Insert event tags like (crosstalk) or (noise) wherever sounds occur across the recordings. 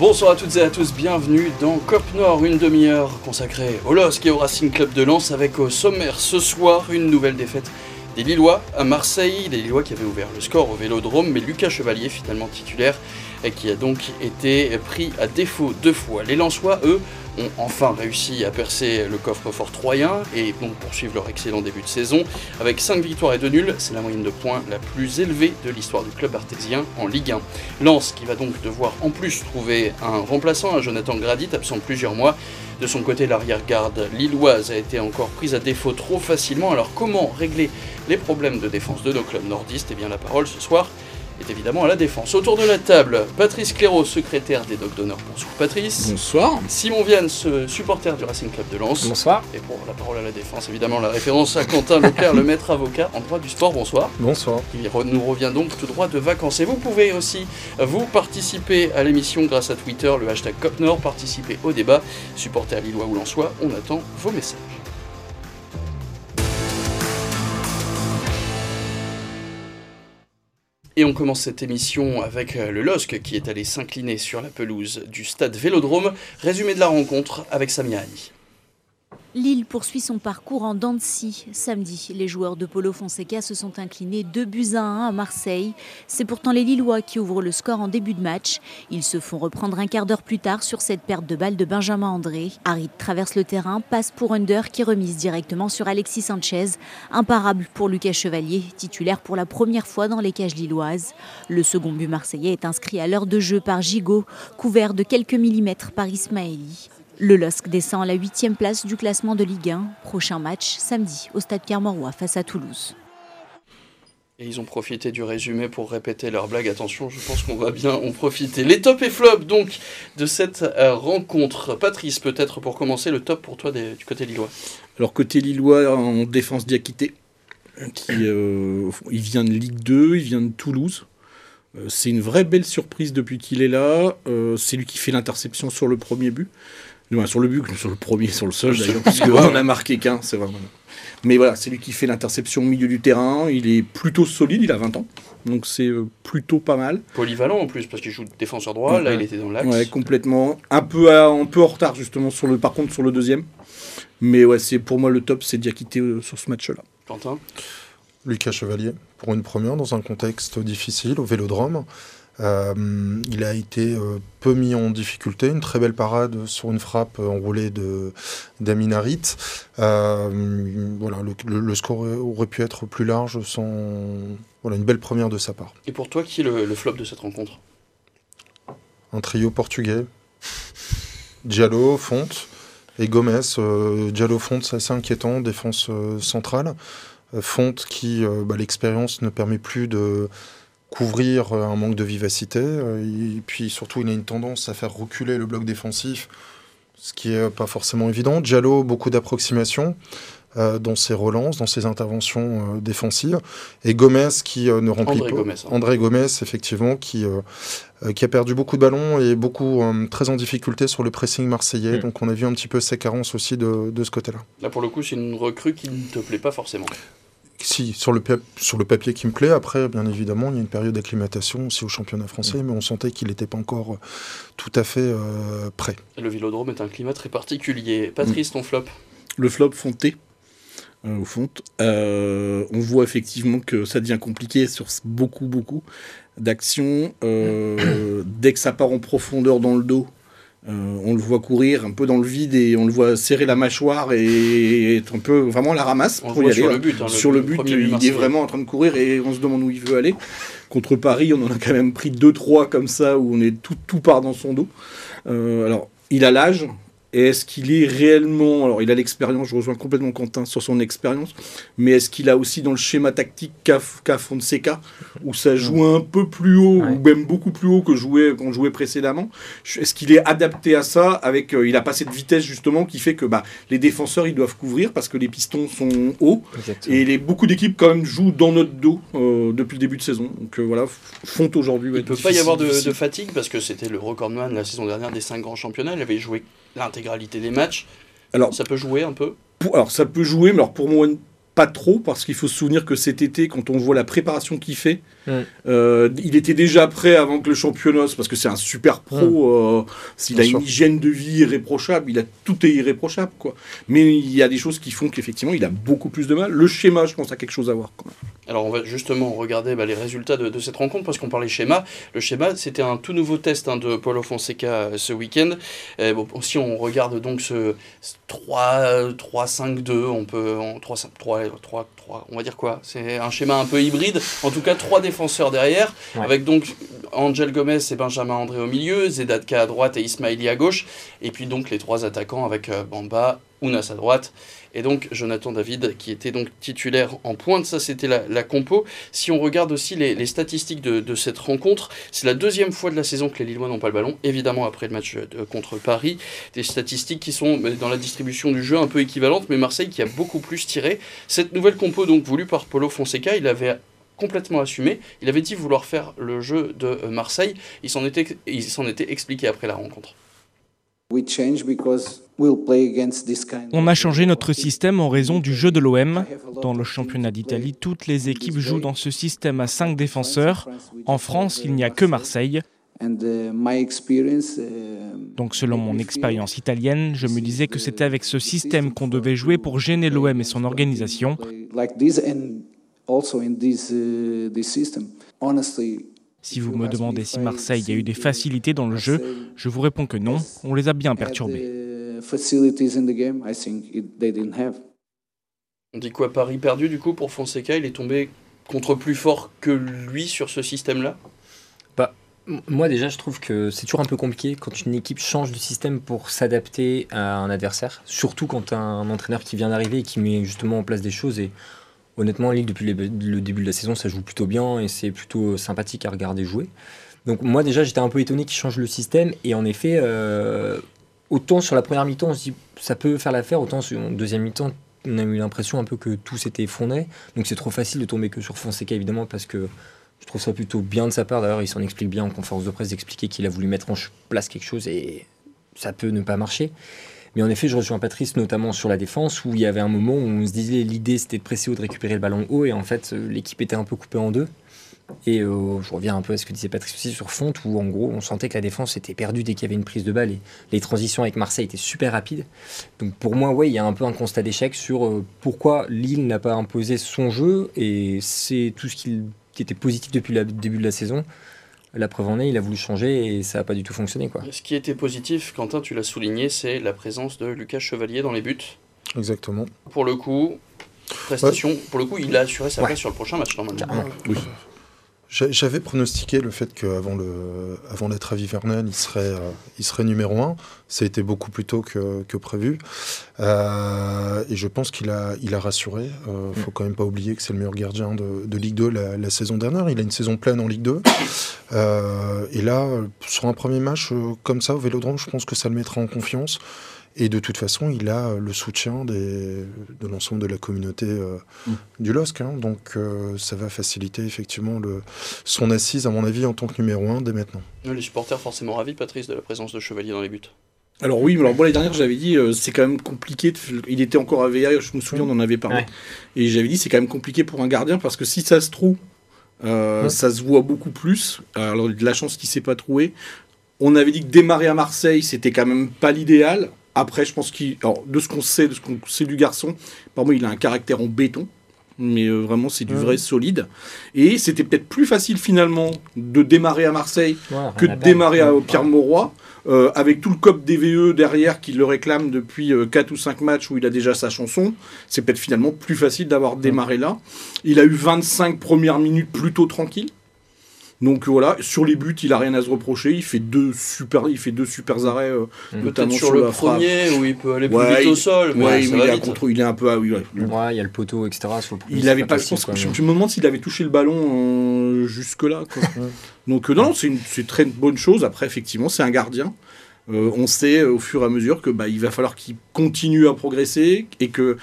Bonsoir à toutes et à tous, bienvenue dans Cop Nord, une demi-heure consacrée au LOSC et au Racing Club de Lens avec au sommaire ce soir une nouvelle défaite des Lillois à Marseille, des Lillois qui avaient ouvert le score au Vélodrome, mais Lucas Chevalier finalement titulaire qui a donc été pris à défaut deux fois. Les Lensois, eux, ont enfin réussi à percer le coffre-fort troyen et donc poursuivre leur excellent début de saison. Avec 5 victoires et 2 nuls, c'est la moyenne de points la plus élevée de l'histoire du club artésien en Ligue 1. Lens qui va donc devoir en plus trouver un remplaçant, un Jonathan Gradit, absent plusieurs mois. De son côté, l'arrière-garde lilloise a été encore prise à défaut trop facilement. Alors comment régler les problèmes de défense de nos clubs nordistes? Eh bien la parole ce soir est évidemment à la défense. Autour de la table, Patrice Cléraud, secrétaire des Docs d'honneur. Bonsoir Patrice. Bonsoir. Simon Vienne, supporter du Racing Club de Lens. Bonsoir. Et pour la parole à la défense, évidemment, la référence à Quentin Leclerc, le maître avocat en droit du sport. Bonsoir. Bonsoir. Il nous revient donc tout droit de vacances. Et vous pouvez aussi, vous, participer à l'émission grâce à Twitter, le hashtag COPNOR, participer au débat, supporter lillois ou lensois. On attend vos messages. Et on commence cette émission avec euh, le LOSC qui est allé s'incliner sur la pelouse du stade Vélodrome. Résumé de la rencontre avec Samia Ali. Lille poursuit son parcours en Dancy. Samedi, les joueurs de Polo Fonseca se sont inclinés 2 buts à 1 à Marseille. C'est pourtant les Lillois qui ouvrent le score en début de match. Ils se font reprendre un quart d'heure plus tard sur cette perte de balle de Benjamin André. Harit traverse le terrain, passe pour Under qui remise directement sur Alexis Sanchez. Imparable pour Lucas Chevalier, titulaire pour la première fois dans les cages lilloises. Le second but marseillais est inscrit à l'heure de jeu par Gigot, couvert de quelques millimètres par Ismaili. Le LOSC descend à la huitième place du classement de Ligue 1. Prochain match samedi au stade Pierre-Mauroy face à Toulouse. Et ils ont profité du résumé pour répéter leur blague. Attention, je pense qu'on va bien en profiter. Les top et flop donc de cette euh, rencontre. Patrice, peut-être pour commencer, le top pour toi du côté lillois. Alors côté lillois en défense Diakité, qui euh, il vient de Ligue 2, il vient de Toulouse. Euh, c'est une vraie belle surprise depuis qu'il est là. c'est lui qui fait l'interception sur le premier but sur le but, sur le premier, sur le seul d'ailleurs, puisque (laughs) on a marqué qu'un, c'est vraiment. Mais voilà, c'est lui qui fait l'interception au milieu du terrain. Il est plutôt solide, il a 20 ans. Donc c'est euh, plutôt pas mal. Polyvalent en plus, parce qu'il joue défenseur droit, là il était dans l'axe. Ouais, complètement. Un peu, un peu en retard justement, sur le, par contre sur le deuxième. Mais ouais, c'est pour moi le top, c'est Diakité euh, sur ce match-là. Quentin? Lucas Chevalier, pour une première, dans un contexte difficile, au Vélodrome. Euh, il a été euh, peu mis en difficulté, une très belle parade sur une frappe enroulée de d'Aminarit. Euh, voilà, le, score aurait pu être plus large sans voilà une belle première de sa part. Et pour toi, qui est le, flop de cette rencontre? Un trio portugais, Diallo, Fonte et Gomez. Diallo, Fonte, c'est assez inquiétant, défense centrale. Fonte qui, bah, l'expérience ne permet plus de couvrir euh, un manque de vivacité. Euh, et puis surtout, il a une tendance à faire reculer le bloc défensif, ce qui n'est pas forcément évident. Diallo, beaucoup d'approximation. Euh, dans ses relances, dans ses interventions défensives. Et Gomez qui ne remplit André pas. Gomez, hein. André Gomez, effectivement, qui, qui a perdu beaucoup de ballons et beaucoup très en difficulté sur le pressing marseillais. Mm. Donc on a vu un petit peu ses carences aussi de, de ce côté-là. Là, pour le coup, c'est une recrue qui ne te plaît pas forcément si, sur le, sur le papier qui me plaît. Après, bien évidemment, il y a une période d'acclimatation aussi au championnat français, mm. mais on sentait qu'il n'était pas encore euh, tout à fait euh, prêt. le Vélodrome est un climat très particulier. Patrice, mm. ton flop? Le flop Fonté. Euh, au fond, on voit effectivement que ça devient compliqué sur beaucoup, beaucoup d'actions. dès que ça part en profondeur dans le dos, euh, on le voit courir un peu dans le vide et on le voit serrer la mâchoire et être un peu vraiment la ramasse pour y aller. Sur le but, hein, sur le, but il est vraiment en train de courir et on se demande où il veut aller. Contre Paris, on en a quand même pris 2-3 comme ça où on est tout, tout part dans son dos. Euh, alors, il a l'âge, et est-ce qu'il est réellement. Alors, il a l'expérience, je rejoins complètement Quentin sur son expérience, mais est-ce qu'il a aussi dans le schéma tactique qu'a Fonseca, où ça joue un peu plus haut, ou même beaucoup plus haut que jouait, qu'on jouait précédemment Est-ce qu'il est adapté à ça avec, euh, Il a pas cette vitesse justement qui fait que bah, les défenseurs ils doivent couvrir parce que les pistons sont hauts, et les, beaucoup d'équipes quand même jouent dans notre dos euh, depuis le début de saison. Donc euh, voilà, Fonte aujourd'hui. Il ne peut pas y avoir de, de, fatigue parce que c'était le recordman la saison dernière des cinq grands championnats. Il avait joué l'intégralité des matchs. Alors, ça peut jouer un peu Alors, ça peut jouer, mais alors pour moi, pas trop, parce qu'il faut se souvenir que cet été, quand on voit la préparation qu'il fait, euh, il était déjà prêt avant que le championnat, parce que c'est un super pro, euh, s'il a une hygiène de vie irréprochable, il a tout est irréprochable, quoi. Mais il y a des choses qui font qu'effectivement, il a beaucoup plus de mal. Le schéma, je pense, a quelque chose à voir. Alors on va justement regarder bah, les résultats de, cette rencontre, parce qu'on parlait schéma. Le schéma, c'était un tout nouveau test hein, de Paulo Fonseca euh, ce week-end. Bon, si on regarde donc ce 3-5-2, on peut... 3, 3 3, 3, on va dire quoi? C'est un schéma un peu hybride. En tout cas, trois défenseurs derrière, avec donc Angel Gomez et Benjamin André au milieu, Zedatka à droite et Ismaili à gauche, et puis donc les trois attaquants avec euh, Bamba, Ounas à droite et donc Jonathan David qui était donc titulaire en pointe. Ça, c'était la, compo. Si on regarde aussi les, statistiques de, cette rencontre, c'est la deuxième fois de la saison que les Lillois n'ont pas le ballon, évidemment après le match contre Paris. Des statistiques qui sont dans la distribution du jeu un peu équivalentes, mais Marseille qui a beaucoup plus tiré. Cette nouvelle compo, donc voulue par Polo Fonseca, il avait complètement assumé. Il avait dit vouloir faire le jeu de Marseille. Il s'en il s'en était expliqué après la rencontre. On a changé notre système en raison du jeu de l'OM. Dans le championnat d'Italie, toutes les équipes jouent dans ce système à 5 défenseurs. En France, il n'y a que Marseille. Uh, uh, Donc selon mon expérience italienne, je me disais que c'était avec ce système qu'on devait jouer pour gêner l'OM et son organisation. Si vous me demandez si Marseille a eu des facilités dans le jeu, je vous réponds que non, on les a bien perturbés. On dit quoi Paris perdu du coup pour Fonseca Il est tombé contre plus fort que lui sur ce système-là? Bah, Moi déjà je trouve que c'est toujours un peu compliqué quand une équipe change de système pour s'adapter à un adversaire, surtout quand un entraîneur qui vient d'arriver et qui met justement en place des choses et honnêtement, Lille, depuis le début de la saison, ça joue plutôt bien et c'est plutôt sympathique à regarder jouer. Donc moi déjà, j'étais un peu étonné qu'ils changent le système et en effet, euh, autant sur la première mi-temps, on se dit ça peut faire l'affaire, autant sur la deuxième mi-temps, on a eu l'impression un peu que tout s'était effondré. Donc c'est trop facile de tomber que sur Fonseca évidemment parce que je trouve ça plutôt bien de sa part. D'ailleurs, il s'en explique bien en conférence de presse d'expliquer qu'il a voulu mettre en place quelque chose et ça peut ne pas marcher. Mais en effet, je rejoins Patrice notamment sur la défense où il y avait un moment où on se disait l'idée c'était de presser haut, de récupérer le ballon haut et en fait euh, l'équipe était un peu coupée en deux. Et euh, je reviens un peu à ce que disait Patrice aussi sur Fonte où en gros on sentait que la défense était perdue dès qu'il y avait une prise de balle et les transitions avec Marseille étaient super rapides. Donc pour moi, ouais, il y a un peu un constat d'échec sur euh, pourquoi Lille n'a pas imposé son jeu et c'est tout ce qui était positif depuis le début de la saison. La preuve en est, il a voulu changer et ça n'a pas du tout fonctionné. Quoi. Ce qui était positif, Quentin, tu l'as souligné, c'est la présence de Lucas Chevalier dans les buts. Exactement. Pour le coup, prestation, pour le coup, il a assuré sa place sur le prochain match normalement. Oui. J'avais pronostiqué le fait qu'avant avant la trêve hivernale, il serait, euh, il serait numéro 1. Ça a été beaucoup plus tôt que, que prévu. Euh, et je pense qu'il a, il a rassuré. Il euh, faut quand même pas oublier que c'est le meilleur gardien de, de Ligue 2 la, la, saison dernière. Il a une saison pleine en Ligue 2. et là, sur un premier match comme ça au Vélodrome, je pense que ça le mettra en confiance. Et de toute façon, il a le soutien des, de l'ensemble de la communauté euh, mm. du LOSC. Hein. donc euh, ça va faciliter effectivement le, son assise, à mon avis, en tant que numéro un dès maintenant. Les supporters forcément ravis, Patrice, de la présence de Chevalier dans les buts. Alors oui, alors moi les dernières j'avais dit euh, c'est quand même compliqué. Il était encore à VA, je me souviens, on en avait parlé. Et j'avais dit c'est quand même compliqué pour un gardien parce que si ça se trouve, ça se voit beaucoup plus. Alors de la chance qu'il s'est pas trouvé. On avait dit que démarrer à Marseille c'était quand même pas l'idéal. Après, je pense qu'il. de ce qu'on sait, de ce qu'on sait du garçon, par moi, il a un caractère en béton. Mais euh, vraiment, c'est du vrai solide. Et c'était peut-être plus facile finalement de démarrer à Marseille que de démarrer à Pierre-Mauroy. Euh, avec tout le COP DVE derrière qui le réclame depuis 4 euh, ou 5 matchs où il a déjà sa chanson, c'est peut-être finalement plus facile d'avoir démarré là. Il a eu 25 premières minutes plutôt tranquilles. Donc voilà, sur les buts, il a rien à se reprocher. Il fait deux super, il fait deux super arrêts, euh, mmh. notamment sur, le premier où il peut aller plus vite au sol. Mais il, est contre, il est un peu, ah, oui, ouais. il y a le poteau, etc. il avait pas, je, je, me demande s'il avait touché le ballon euh, jusque là. Donc euh, non, c'est une, très bonne chose. Après, effectivement, c'est un gardien. on sait au fur et à mesure que bah, il va falloir qu'il continue à progresser et que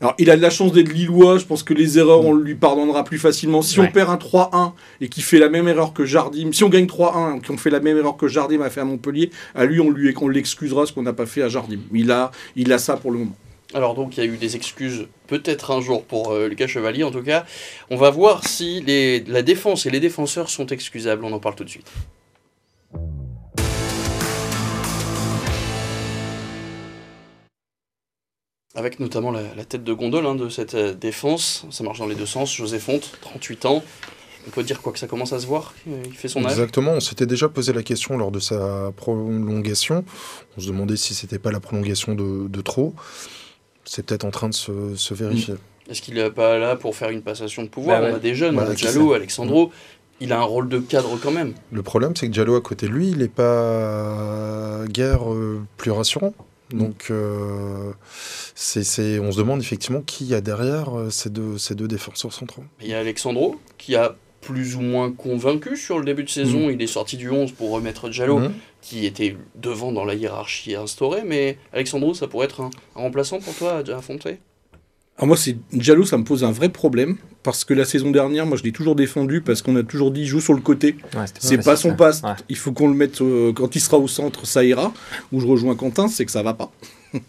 alors, il a de la chance d'être Lillois. Je pense que les erreurs, on lui pardonnera plus facilement. Si on perd un 3-1 et qu'il fait la même erreur que Jardim, si on gagne 3-1 et qu'on fait la même erreur que Jardim a fait à Montpellier, à lui, on lui l'excusera ce qu'on n'a pas fait à Jardim. Il a, il a ça pour le moment. Alors donc il y a eu des excuses peut-être un jour pour euh, Lucas Chevalier en tout cas. On va voir si les, la défense et les défenseurs sont excusables, on en parle tout de suite. Avec notamment la, tête de gondole hein, de cette euh, défense, ça marche dans les deux sens, José Fonte, 38 ans, on peut dire quoi que ça commence à se voir Il fait son âge? Exactement, on s'était déjà posé la question lors de sa prolongation. On se demandait si c'était pas la prolongation de, trop. C'est peut-être en train de se, vérifier. Est-ce qu'il n'est pas là pour faire une passation de pouvoir? Bah On a des jeunes, on a Diallo, Alexandro. Il a un rôle de cadre quand même. Le problème, c'est que Diallo à côté de lui, il n'est pas guère euh, plus rassurant. Donc, euh, c'est, on se demande effectivement qui y a derrière euh, ces, deux, ces deux défenseurs centraux. Il y a Alexandro qui a plus ou moins convaincu sur le début de saison. Mm. Il est sorti du 11 pour remettre Jallo, mm. qui était devant dans la hiérarchie instaurée. Mais Alexandro, ça pourrait être un, remplaçant pour toi à Fonte? Alors moi, c'est Jallo, ça me pose un vrai problème parce que la saison dernière, moi, je l'ai toujours défendu parce qu'on a toujours dit joue sur le côté. c'est pas son passe. Il faut qu'on le mette euh, quand il sera au centre, ça ira. Où je rejoins Quentin, c'est que ça va pas. (laughs)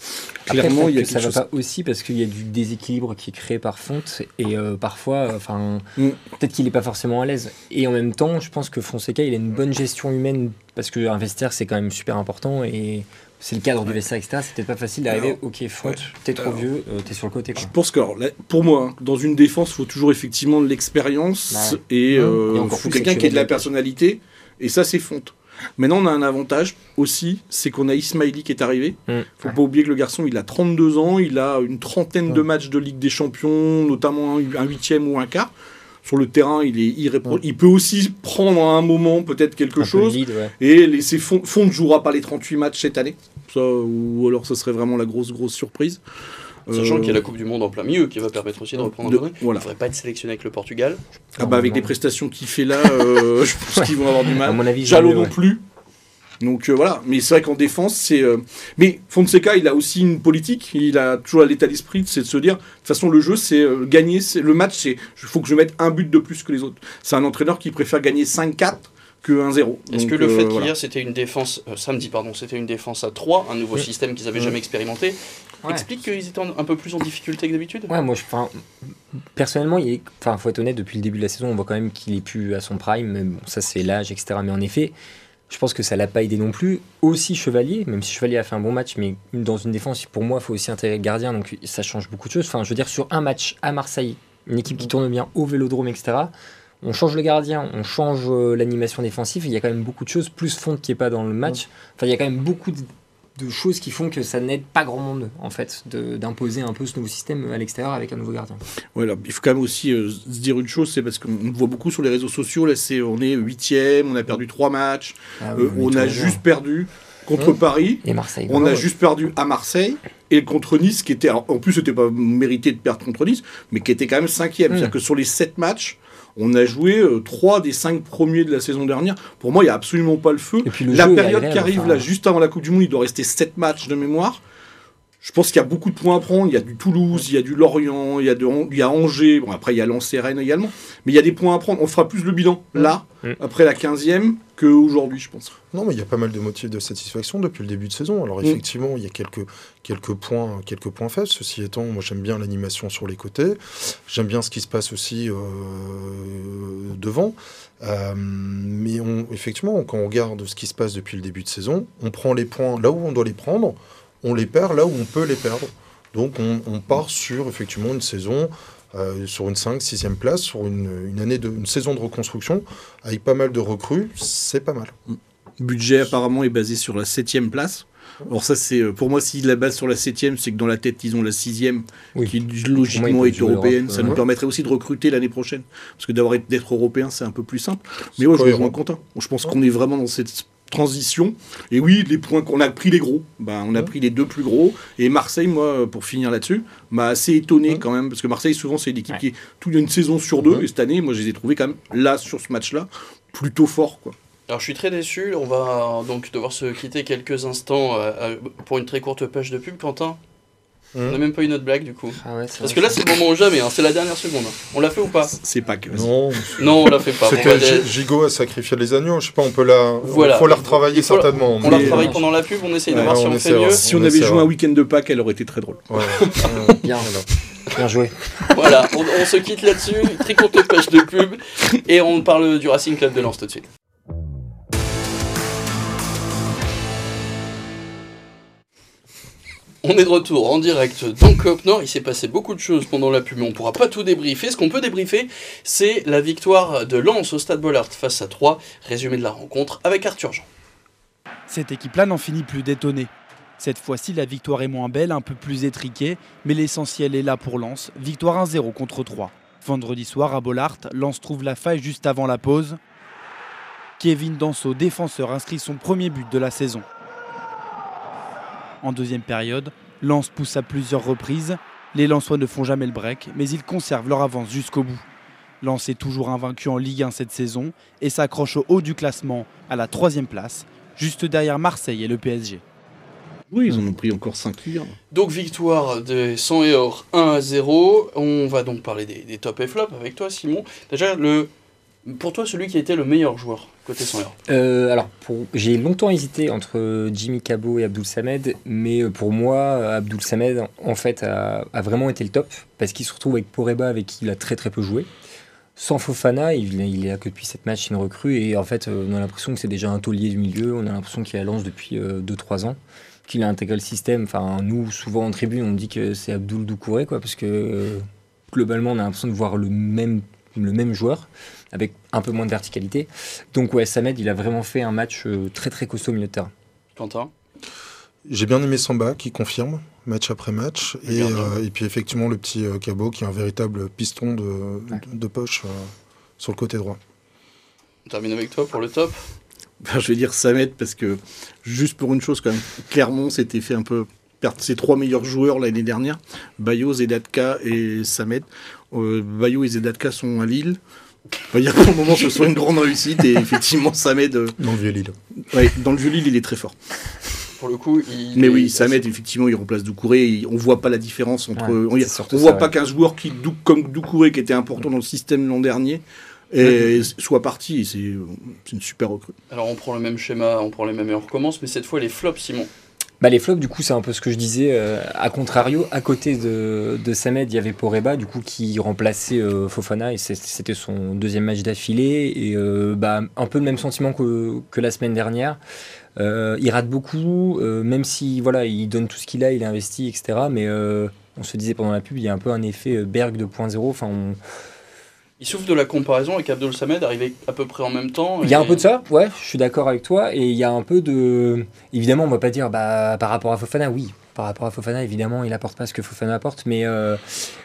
Clairement, il y a ça va pas aussi parce qu'il y a du déséquilibre qui est créé par Fonte et euh, parfois, enfin, mm. peut-être qu'il n'est pas forcément à l'aise. Et en même temps, je pense que Fonseca, il a une bonne gestion humaine parce qu'un vestiaire, c'est quand même super important et c'est le cadre du vestiaire, etc. C'est peut-être pas facile d'arriver. Ok, Fonte, t'es trop vieux, euh, t'es sur le côté. Je pense que, pour moi, hein, dans une défense, il faut toujours effectivement de l'expérience et il faut quelqu'un qui ait de la personnalité. Et ça, c'est Fonte. Maintenant, on a un avantage aussi, c'est qu'on a Ismaili qui est arrivé. Il mm. Faut pas oublier que le garçon, il a 32 ans, il a une trentaine de matchs de Ligue des Champions, notamment un huitième ou un quart. Sur le terrain, il est Il peut aussi prendre à un moment peut-être quelque chose et laisser Fond, ne jouera pas les 38 matchs cette année. Ça, ou alors ce serait vraiment la grosse grosse surprise. Sachant qu'il y a la Coupe du Monde en plein milieu qui va permettre aussi de reprendre un Il ne devrait pas être sélectionné avec le Portugal. Ah bah avec les prestations qu'il fait là, euh, (laughs) je pense qu'ils vont avoir du mal. À mon avis, Jalot non plus. Donc euh, voilà, mais c'est vrai qu'en défense, c'est. Euh, mais Fonseca, il a aussi une politique, il a toujours l'état d'esprit, c'est de se dire, de toute façon, le jeu, c'est gagner, le match, c'est. Il faut que je mette un but de plus que les autres. C'est un entraîneur qui préfère gagner 5-4 que 1-0. Est-ce que le fait qu'hier c'était une défense, samedi pardon, c'était une défense à 3, un nouveau système qu'ils n'avaient jamais expérimenté, explique qu'ils étaient un peu plus en difficulté que d'habitude? Ouais, moi, je, personnellement, il est, enfin, faut être honnête, depuis le début de la saison, on voit quand même qu'il est plus à son prime. Mais bon, ça, c'est l'âge, etc. Mais en effet, je pense que ça l'a pas aidé non plus. Aussi Chevalier, même si Chevalier a fait un bon match, mais dans une défense, pour moi, il faut aussi intégrer le gardien, donc ça change beaucoup de choses. Enfin, je veux dire, sur un match à Marseille, une équipe qui tourne bien au Vélodrome, etc. On change le gardien, on change euh, l'animation défensive. Il y a quand même beaucoup de choses, plus Fonte qui est pas dans le match. Enfin, il y a quand même beaucoup de choses qui font que ça n'aide pas grand monde en fait d'imposer un peu ce nouveau système à l'extérieur avec un nouveau gardien. Ouais, il faut quand même aussi euh, se dire une chose, c'est parce qu'on voit beaucoup sur les réseaux sociaux, là c'est on est huitième, on a perdu trois matchs, ah euh, on a juste perdu contre Paris, et Marseille. On a juste perdu à Marseille et contre Nice qui était en plus c'était pas mérité de perdre contre Nice, mais qui était quand même cinquième. C'est-à-dire que sur les sept matchs on a joué euh, trois des cinq premiers de la saison dernière. Pour moi, il n'y a absolument pas le feu. la période qui arrive là, juste avant la Coupe du Monde, il doit rester sept matchs de mémoire. Je pense qu'il y a beaucoup de points à prendre. Il y a du Toulouse, il y a du Lorient, il y a, de, il y a Angers. Bon, après, il y a Lens et Rennes également. Mais il y a des points à prendre. On fera plus le bilan là, mm. après la 15e, qu'aujourd'hui, je pense. Non, mais il y a pas mal de motifs de satisfaction depuis le début de saison. Alors, mm. effectivement, il y a quelques, quelques, points, quelques points faibles. Ceci étant, moi, j'aime bien l'animation sur les côtés. J'aime bien ce qui se passe aussi euh, devant. Euh, mais on, effectivement, quand on regarde ce qui se passe depuis le début de saison, on prend les points là où on doit les prendre on les perd là où on peut les perdre. Donc on, part sur effectivement une saison euh, sur une 5 6e place, sur une, année de une saison de reconstruction avec pas mal de recrues, c'est pas mal. Le budget apparemment est basé sur la 7e place. Alors ça c'est euh, pour moi si la base sur la 7e, c'est que dans la tête ils ont la 6e qui logiquement est européenne, ça nous permettrait aussi de recruter l'année prochaine parce que d'avoir d'être européen, c'est un peu plus simple. Mais moi je rejoins content. Je pense qu'on est vraiment dans cette transition. Et oui, les points qu'on a pris les gros, ben, on a pris les deux plus gros. Et Marseille, moi, pour finir là-dessus, m'a assez étonné quand même, parce que Marseille, souvent, c'est une équipe qui est toute une saison sur deux. Et cette année, moi, je les ai trouvés quand même là, sur ce match-là, plutôt forts. Quoi. Alors je suis très déçu, on va donc devoir se quitter quelques instants euh, euh, pour une très courte page de pub, Quentin On n'a même pas eu notre blague du coup. Ah Parce que là, c'est le moment ou jamais, hein. c'est la dernière seconde. On l'a fait ou pas C'est pas que. Non. Non, on l'a fait pas. C'était Gigot a sacrifié les agneaux. Je sais pas, on peut la. Voilà. faut la retravailler certainement. On la retravaille pendant la pub, on essaye de voir si on, fait mieux. Si on, avait joué un week-end de Pâques, elle aurait été très drôle. (laughs) Bien, Bien joué. Voilà, on, se quitte là-dessus. Très courte page de pub. Et on parle du Racing Club de Lens tout de suite. On est de retour en direct dans Cop Nord. Il s'est passé beaucoup de choses pendant la pub, mais on pourra pas tout débriefer. Ce qu'on peut débriefer, c'est la victoire de Lens au Stade Bollard face à 3. Résumé de la rencontre avec Arthur Jean. Cette équipe-là n'en finit plus d'étonner. Cette fois-ci, la victoire est moins belle, un peu plus étriquée, mais l'essentiel est là pour Lens. Victoire 1-0 contre 3. Vendredi soir à Bollard, Lens trouve la faille juste avant la pause. Kevin Danso, défenseur, inscrit son premier but de la saison. En deuxième période, Lens pousse à plusieurs reprises. Les Lensois ne font jamais le break, mais ils conservent leur avance jusqu'au bout. Lens est toujours invaincu en Ligue 1 cette saison et s'accroche au haut du classement à la troisième place, juste derrière Marseille et le PSG. Oui, ils en ont pris encore 5 hier. Donc victoire de 100 et or 1 à 0. On va donc parler des, des top et flop avec toi Simon. Déjà le pour toi, celui qui été le meilleur joueur côté son euh, Alors, j'ai longtemps hésité entre Jimmy Cabot et Abdul Samed, mais euh, pour moi, Abdul Samed, en fait, a, vraiment été le top, parce qu'il se retrouve avec Poreba, avec qui il a très très peu joué. Sans Fofana, il, il est là que depuis cette match, une recrue, et en fait, euh, on a l'impression que c'est déjà un taulier du milieu, on a l'impression qu'il a lance depuis 2-3 ans, qu'il a intégré le système. Enfin, nous, souvent en tribune, on dit que c'est Abdul Doucouré, quoi, parce que globalement, on a l'impression de voir le même, le même joueur avec un peu moins de verticalité. Donc ouais, Samed, il a vraiment fait un match euh, très très costaud au milieu de terrain. Quentin? J'ai bien aimé Samba qui confirme match après match. Et, euh, et, puis effectivement le petit euh, Cabot qui est un véritable piston de, de, poche sur le côté droit. On termine avec toi pour le top ben, Je vais dire Samed parce que juste pour une chose quand même, Clermont s'était fait un peu perdre ses trois meilleurs joueurs l'année dernière, Bayo, Zedatka et Samed. Bayo et Zedatka sont à Lille. On va dire pour le moment ce soit une grande réussite et effectivement Samed. Euh, dans le vieux Lille. Ouais, dans le vieux Lille, il est très fort. Pour le coup, il Mais oui, Samed, effectivement, il remplace Doucouré. On voit pas la différence entre. on, voit pas qu'un joueur qui, comme Doucouré, qui était important dans le système l'an dernier, et soit parti. C'est une super recrue. Alors on prend le même schéma, on prend les mêmes et on recommence, mais cette fois les flops, Simon. Bah, les flops, du coup, c'est un peu ce que je disais. Euh, à contrario, à côté de, de Samed, il y avait Poreba, du coup, qui remplaçait euh, Fofana, et c'était son deuxième match d'affilée. Et euh, bah, un peu le même sentiment que, que la semaine dernière. il rate beaucoup, même si voilà, il donne tout ce qu'il a, il investit, etc. Mais on se disait pendant la pub, il y a un peu un effet Berg 2.0. Enfin, on il souffre de la comparaison avec Abdul Samed, arrivé à peu près en même temps. Il y a un peu de ça, ouais, je suis d'accord avec toi. Et il y a un peu de. Évidemment, on va pas dire bah, par rapport à Fofana, oui. Par rapport à Fofana, évidemment, il apporte pas ce que Fofana apporte. Mais euh,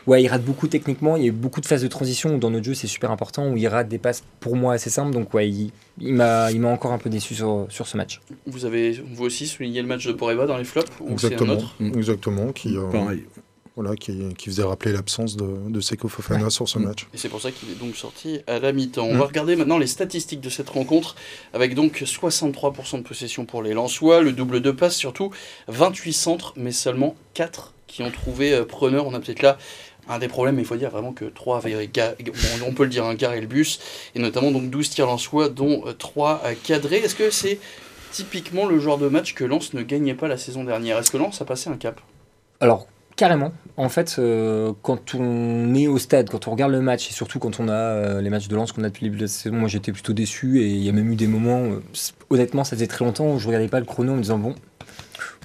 ouais, il rate beaucoup techniquement. Il y a eu beaucoup de phases de transition dans notre jeu, c'est super important, où il rate des passes pour moi assez simples. Donc ouais, il, il m'a encore un peu déçu sur, sur ce match. Vous avez vous aussi souligné le match de Poreba dans les flops Exactement. Exactement. Qui, euh, Pareil voilà, qui, faisait rappeler l'absence de, de Seko Fofana sur ce match. Et c'est pour ça qu'il est donc sorti à la mi-temps. On mm. va regarder maintenant les statistiques de cette rencontre, avec donc 63% de possession pour les Lensois, le double de passe surtout, 28 centres, mais seulement 4 qui ont trouvé euh, preneur. On a peut-être là un des problèmes, mais il faut dire vraiment que 3 avaient, on peut le dire, un garé le bus, et notamment donc 12 tirs Lensois, dont 3 euh, cadrés. Est-ce que c'est typiquement le genre de match que Lens ne gagnait pas la saison dernière? Est-ce que Lens a passé un cap? Alors, Carrément. En fait, euh, quand on est au stade, quand on regarde le match, et surtout quand on a euh, les matchs de lance qu'on a depuis le début de la saison, moi j'étais plutôt déçu et il y a même eu des moments, euh, honnêtement, ça faisait très longtemps où je regardais pas le chrono en me disant bon,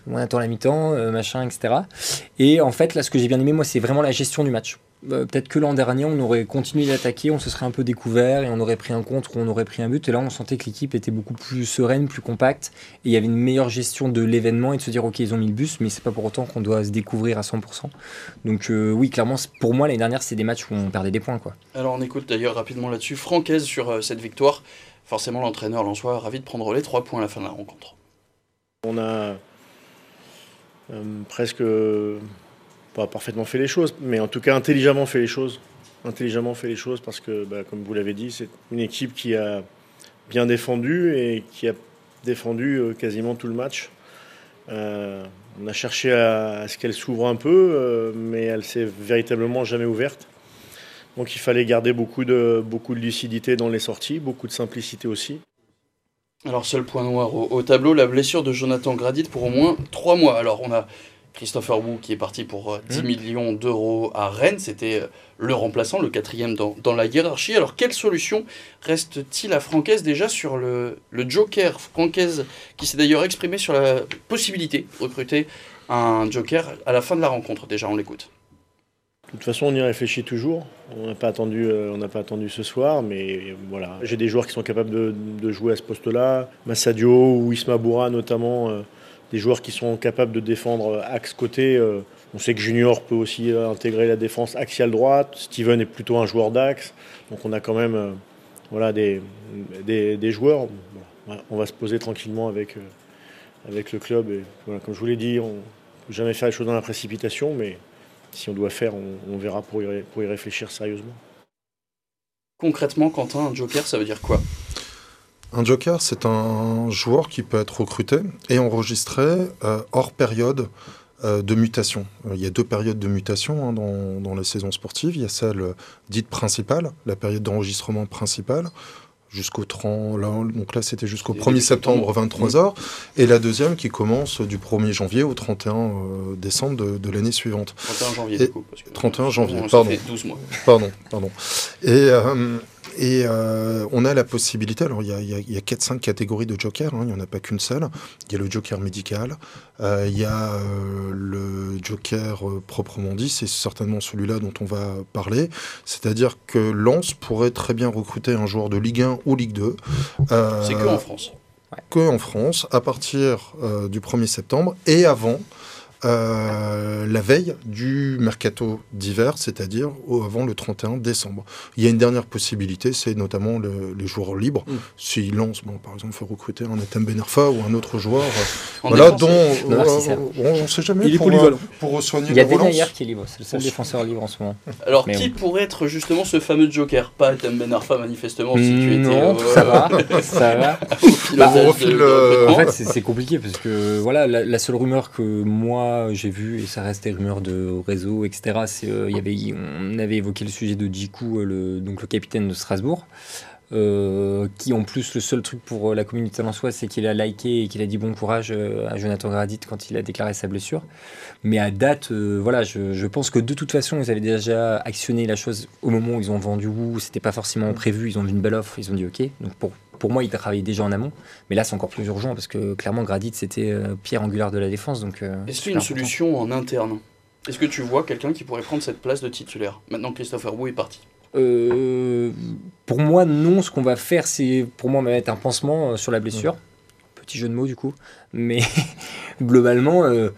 on attend la mi-temps, machin, etc. Et en fait, là, ce que j'ai bien aimé, moi, c'est vraiment la gestion du match. Euh, peut-être que l'an dernier, on aurait continué d'attaquer, on se serait un peu découvert et on aurait pris un contre ou on aurait pris un but. Et là, on sentait que l'équipe était beaucoup plus sereine, plus compacte. Et il y avait une meilleure gestion de l'événement et de se dire, OK, ils ont mis le bus, mais c'est pas pour autant qu'on doit se découvrir à 100%. Donc, euh, oui, clairement, pour moi, l'année dernière, c'est des matchs où on perdait des points. Quoi. Alors, on écoute d'ailleurs rapidement là-dessus Francaise sur euh, cette victoire. Forcément, l'entraîneur Lançois ravi de prendre les trois points à la fin de la rencontre. On a presque pas parfaitement fait les choses, mais en tout cas intelligemment fait les choses. Intelligemment fait les choses parce que, bah, comme vous l'avez dit, c'est une équipe qui a bien défendu et qui a défendu euh, quasiment tout le match. on a cherché à, ce qu'elle s'ouvre un peu, mais elle s'est véritablement jamais ouverte. Donc il fallait garder beaucoup de, beaucoup de lucidité dans les sorties, beaucoup de simplicité aussi. Alors seul point noir au, tableau, la blessure de Jonathan Gradit pour au moins trois mois. Alors on a Christopher Wu qui est parti pour 10 euh, mmh. millions d'euros à Rennes, c'était euh, le remplaçant, le quatrième dans, dans, la hiérarchie. Alors quelle solution reste-t-il à Francaise déjà sur le, le joker Francaise qui s'est d'ailleurs exprimé sur la possibilité de recruter un joker à la fin de la rencontre Déjà on l'écoute. De toute façon, on y réfléchit toujours. On n'a pas attendu, euh, on n'a pas attendu ce soir, mais voilà. J'ai des joueurs qui sont capables de, jouer à ce poste-là. Massadio ou Isma Boura notamment, euh, des joueurs qui sont capables de défendre euh, axe côté. on sait que Junior peut aussi intégrer la défense axiale droite. Steven est plutôt un joueur d'axe. Donc on a quand même voilà, des, joueurs. on va se poser tranquillement avec, le club. Comme je vous l'ai dit, on ne peut jamais faire les choses dans la précipitation, mais si on doit faire, on, verra pour y, pour y, réfléchir sérieusement. Concrètement, Quentin, un joker, ça veut dire quoi? Un joker, c'est un joueur qui peut être recruté et enregistré euh, hors période euh, de mutation. Euh, il y a deux périodes de mutation hein, dans, dans, les saisons sportives. Il y a celle dite principale, la période d'enregistrement principale, jusqu'au 30, là, donc là c'était jusqu'au 1er septembre, 23h, et la deuxième qui commence du 1er janvier au 31 euh, décembre de, l'année suivante. 31 janvier, du coup. 31 janvier, pardon. 12 mois. Pardon, pardon. Et, euh, et euh, on a la possibilité, alors il y a, y a 4-5 catégories de joker, hein, il n'y en a pas qu'une seule. Il y a le joker médical, euh, il y a euh, le joker proprement dit, c'est certainement celui-là dont on va parler. C'est-à-dire que Lens pourrait très bien recruter un joueur de Ligue 1 ou Ligue 2. c'est que en France. Que en France, à partir du 1er septembre et avant euh, la veille du mercato d'hiver, c'est-à-dire avant le 31 décembre. Il y a une dernière possibilité, c'est notamment les joueurs libres. Mm. S'ils lancent, bon, par exemple, faut recruter un Atem Benarfa ou un autre joueur, voilà, dont on ne sait jamais. Il est polyvalent. Pour soigner Il y a Benayer qui est libre, c'est le seul défenseur libre en ce moment. Alors, qui pourrait être justement ce fameux Joker? Pas Atem Benarfa, manifestement, si tu étais. Non, euh, ça va, (laughs) ça va. Euh, en fait, c'est compliqué parce que voilà, la seule rumeur que moi j'ai vu, et ça reste des rumeurs de réseau, etc., euh, y avait, on avait évoqué le sujet de Jiku, euh, le, donc le capitaine de Strasbourg. Euh, qui en plus le seul truc pour la communauté soi c'est qu'il a liké et qu'il a dit bon courage à Jonathan Gradit quand il a déclaré sa blessure. Mais à date, voilà, je, pense que de toute façon, ils avaient déjà actionné la chose au moment où ils ont vendu Wu, c'était pas forcément prévu, ils ont vu une belle offre, ils ont dit ok. Donc pour pour moi, il travaillait déjà en amont. Mais là, c'est encore plus urgent parce que clairement, Gradit, c'était euh, pierre angulaire de la défense. Donc, euh, Est-ce qu'il y a une solution en interne? Est-ce que tu vois quelqu'un qui pourrait prendre cette place de titulaire? Maintenant, Christopher Wu est parti. Euh, pour moi, non. Ce qu'on va faire, c'est pour moi mettre un pansement sur la blessure. Petit jeu de mots, du coup. Mais (laughs) globalement euh,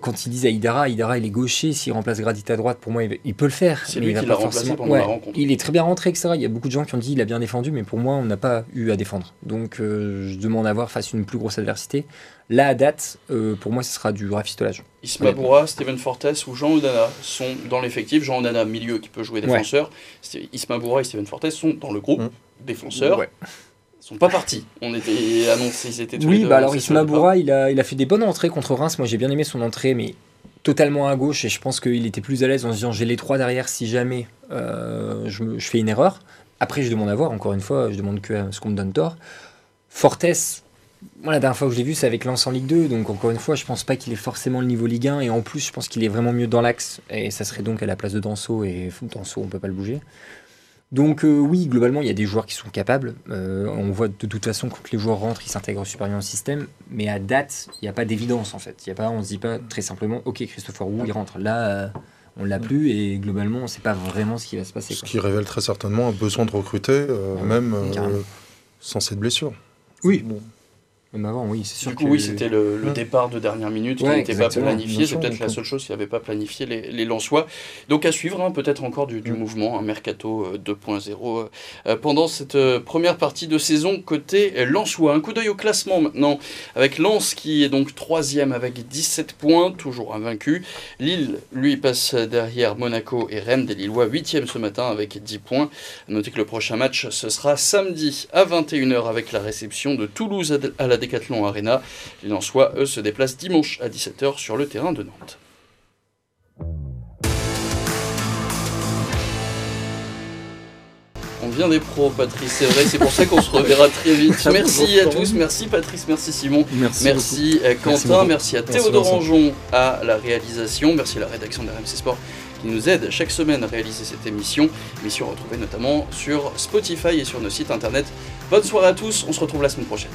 quand ils disent à Idara, Idara il est gaucher, s'il remplace Gradit à droite, pour moi il, peut le faire. C'est lui qui l'a remplacé pendant la rencontre. Il est très bien rentré, etc. Il y a beaucoup de gens qui ont dit il a bien défendu, mais pour moi on n'a pas eu à défendre. Donc euh, je demande à voir face à une plus grosse adversité. Là à date, euh, pour moi ce sera du rafistolage. Isma Boura, Steven Fortes ou Jean Odana sont dans l'effectif. Jean Odana milieu qui peut jouer défenseur. Isma Boura et Steven Fortes sont dans le groupe mmh. défenseur sont pas partis. On était annoncé, ils étaient tous Oui, bah alors Isma Boura, il a, il a fait des bonnes entrées contre Reims. Moi, j'ai bien aimé son entrée, mais totalement à gauche. Et je pense qu'il était plus à l'aise en se disant j'ai les trois derrière si jamais euh, je, je, fais une erreur. Après, je demande à voir, encore une fois, je demande que ce qu'on me donne tort. Fortes, moi, la dernière fois que je l'ai vu, c'est avec Lens en Ligue 2. Donc, encore une fois, je pense pas qu'il est forcément le niveau Ligue 1. Et en plus, je pense qu'il est vraiment mieux dans l'axe. Et ça serait donc à la place de Danso. Et Danso, on peut pas le bouger. Donc euh, oui, globalement, il y a des joueurs qui sont capables. Euh, on voit de toute façon quand les joueurs rentrent, ils s'intègrent super bien au système. Mais à date, il n'y a pas d'évidence en fait. Il y a pas, on se dit pas très simplement, ok, Christopher Wu, il rentre. Là, euh, on l'a plus et globalement, on ne sait pas vraiment ce qui va se passer. Ce qui révèle très certainement un besoin de recruter, même sans cette blessure. Oui. Bon avant, oui, c'est sûr. Du coup, oui, c'était le, départ de dernière minute qui n'était pas planifié. C'est peut-être la seule chose qui n'avait pas planifié les, les Lensois. Donc à suivre, hein, peut-être encore du, mouvement, un mercato 2.0 euh, euh, pendant cette euh, première partie de saison côté Lensois. Un coup d'œil au classement maintenant, avec Lens qui est donc troisième avec 17 points, toujours invaincu. Lille, lui, passe derrière Monaco et Rennes, des Lillois, 8 ce matin avec 10 points. Notez que le prochain match, ce sera samedi à 21h avec la réception de Toulouse à la la Decathlon Arena. Les Lensois, eux, se déplacent dimanche à 17h sur le terrain de Nantes. On vient des pros, Patrice, c'est vrai, c'est pour ça qu'on se reverra très vite. (laughs) Merci à tous, merci Patrice, merci Simon, merci, merci euh, Quentin, merci, à Théodore Anjon à la réalisation, merci à la rédaction de RMC Sport qui nous aide chaque semaine à réaliser cette émission. Émission retrouvée notamment sur Spotify et sur nos sites internet. Bonne soirée à tous, on se retrouve la semaine prochaine.